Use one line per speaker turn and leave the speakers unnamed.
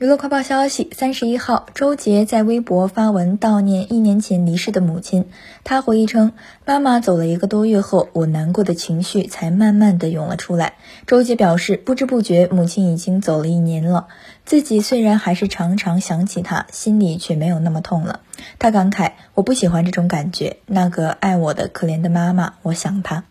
娱乐快报消息三十一号周杰在微博发文悼念一年前离世的母亲。他回忆称妈妈走了一个多月后我难过的情绪才慢慢的涌了出来。周杰表示不知不觉母亲已经走了一年了自己虽然还是常常想起她心里却没有那么痛了。他感慨我不喜欢这种感觉那个爱我的可怜的妈妈我想她。